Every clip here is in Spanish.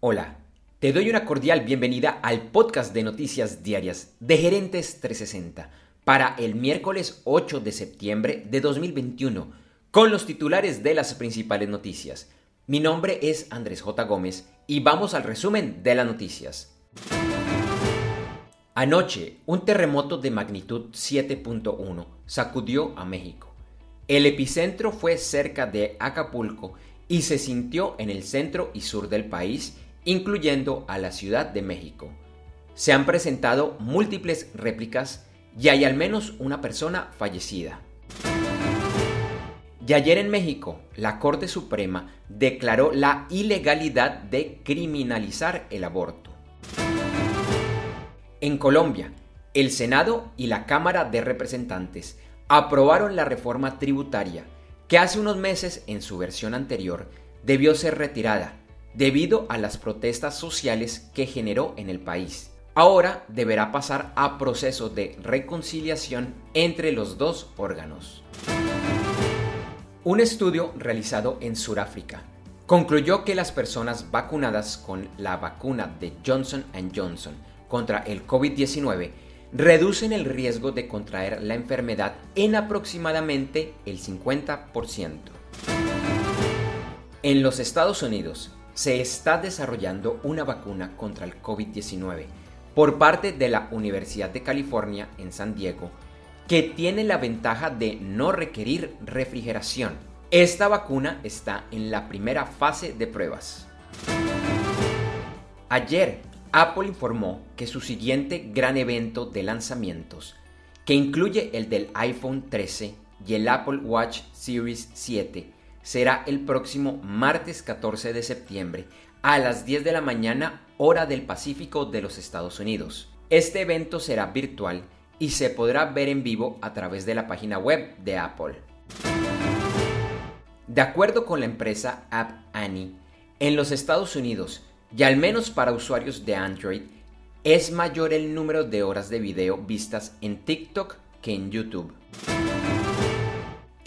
Hola, te doy una cordial bienvenida al podcast de noticias diarias de Gerentes 360 para el miércoles 8 de septiembre de 2021 con los titulares de las principales noticias. Mi nombre es Andrés J. Gómez y vamos al resumen de las noticias. Anoche, un terremoto de magnitud 7.1 sacudió a México. El epicentro fue cerca de Acapulco y se sintió en el centro y sur del país incluyendo a la Ciudad de México. Se han presentado múltiples réplicas y hay al menos una persona fallecida. Y ayer en México, la Corte Suprema declaró la ilegalidad de criminalizar el aborto. En Colombia, el Senado y la Cámara de Representantes aprobaron la reforma tributaria que hace unos meses en su versión anterior debió ser retirada debido a las protestas sociales que generó en el país. Ahora deberá pasar a proceso de reconciliación entre los dos órganos. Un estudio realizado en Sudáfrica concluyó que las personas vacunadas con la vacuna de Johnson ⁇ Johnson contra el COVID-19 reducen el riesgo de contraer la enfermedad en aproximadamente el 50%. En los Estados Unidos, se está desarrollando una vacuna contra el COVID-19 por parte de la Universidad de California en San Diego, que tiene la ventaja de no requerir refrigeración. Esta vacuna está en la primera fase de pruebas. Ayer, Apple informó que su siguiente gran evento de lanzamientos, que incluye el del iPhone 13 y el Apple Watch Series 7, será el próximo martes 14 de septiembre a las 10 de la mañana hora del Pacífico de los Estados Unidos. Este evento será virtual y se podrá ver en vivo a través de la página web de Apple. De acuerdo con la empresa App Annie, en los Estados Unidos, y al menos para usuarios de Android, es mayor el número de horas de video vistas en TikTok que en YouTube.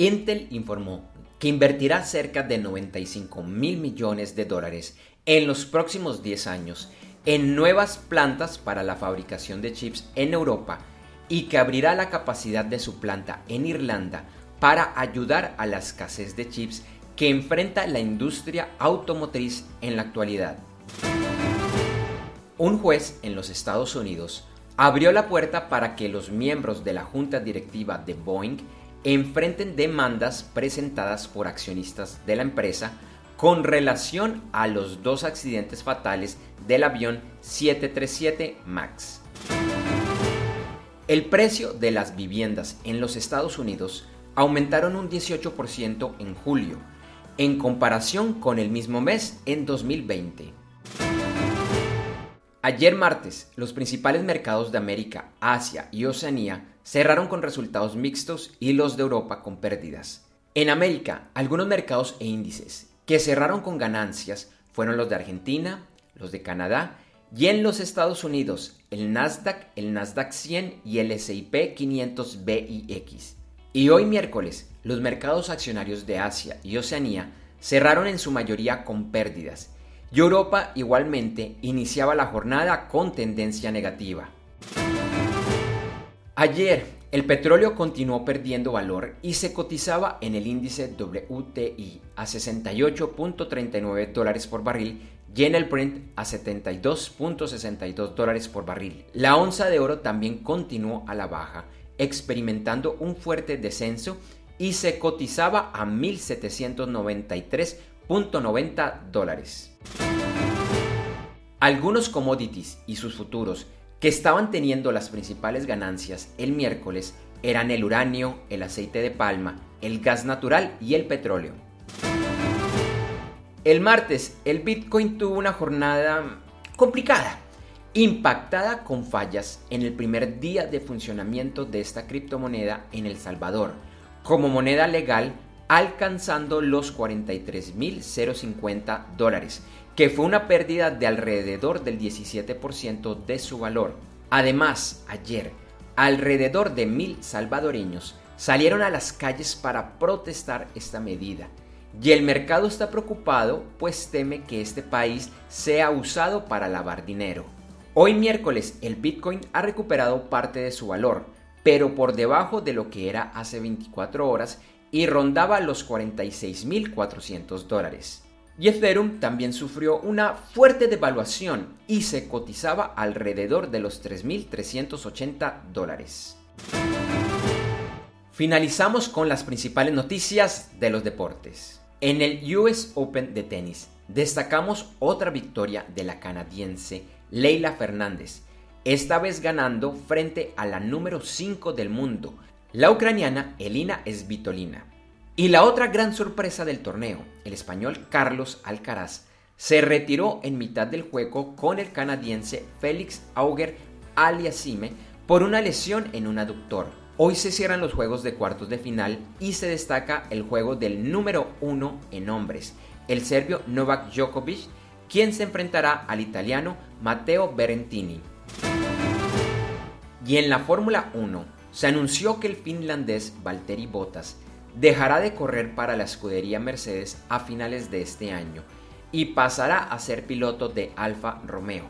Intel informó que invertirá cerca de 95 mil millones de dólares en los próximos 10 años en nuevas plantas para la fabricación de chips en Europa y que abrirá la capacidad de su planta en Irlanda para ayudar a la escasez de chips que enfrenta la industria automotriz en la actualidad. Un juez en los Estados Unidos abrió la puerta para que los miembros de la junta directiva de Boeing enfrenten demandas presentadas por accionistas de la empresa con relación a los dos accidentes fatales del avión 737 MAX. El precio de las viviendas en los Estados Unidos aumentaron un 18% en julio, en comparación con el mismo mes en 2020. Ayer martes, los principales mercados de América, Asia y Oceanía cerraron con resultados mixtos y los de Europa con pérdidas. En América, algunos mercados e índices que cerraron con ganancias fueron los de Argentina, los de Canadá y en los Estados Unidos el Nasdaq, el Nasdaq 100 y el S&P 500 BIX. Y hoy miércoles, los mercados accionarios de Asia y Oceanía cerraron en su mayoría con pérdidas y Europa igualmente iniciaba la jornada con tendencia negativa. Ayer, el petróleo continuó perdiendo valor y se cotizaba en el índice WTI a 68.39 dólares por barril y en el Brent a 72.62 dólares por barril. La onza de oro también continuó a la baja, experimentando un fuerte descenso y se cotizaba a 1.793.90 dólares. Algunos commodities y sus futuros que estaban teniendo las principales ganancias el miércoles eran el uranio, el aceite de palma, el gas natural y el petróleo. El martes, el Bitcoin tuvo una jornada complicada, impactada con fallas en el primer día de funcionamiento de esta criptomoneda en El Salvador, como moneda legal alcanzando los 43.050 dólares, que fue una pérdida de alrededor del 17% de su valor. Además, ayer, alrededor de mil salvadoreños salieron a las calles para protestar esta medida y el mercado está preocupado pues teme que este país sea usado para lavar dinero. Hoy miércoles el Bitcoin ha recuperado parte de su valor, pero por debajo de lo que era hace 24 horas y rondaba los 46.400 dólares. Y Ethereum también sufrió una fuerte devaluación y se cotizaba alrededor de los 3.380 dólares. Finalizamos con las principales noticias de los deportes. En el US Open de tenis destacamos otra victoria de la canadiense Leila Fernández, esta vez ganando frente a la número 5 del mundo, la ucraniana Elina Svitolina. Y la otra gran sorpresa del torneo, el español Carlos Alcaraz, se retiró en mitad del juego con el canadiense Félix Auger Aliassime por una lesión en un aductor. Hoy se cierran los juegos de cuartos de final y se destaca el juego del número 1 en hombres, el serbio Novak Djokovic, quien se enfrentará al italiano Matteo Berentini. Y en la Fórmula 1 se anunció que el finlandés Valtteri Bottas dejará de correr para la escudería Mercedes a finales de este año y pasará a ser piloto de Alfa Romeo,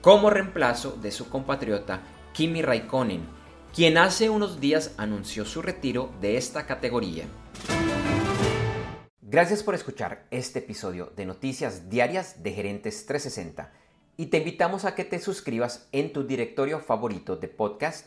como reemplazo de su compatriota Kimi Raikkonen, quien hace unos días anunció su retiro de esta categoría. Gracias por escuchar este episodio de Noticias Diarias de Gerentes 360 y te invitamos a que te suscribas en tu directorio favorito de podcast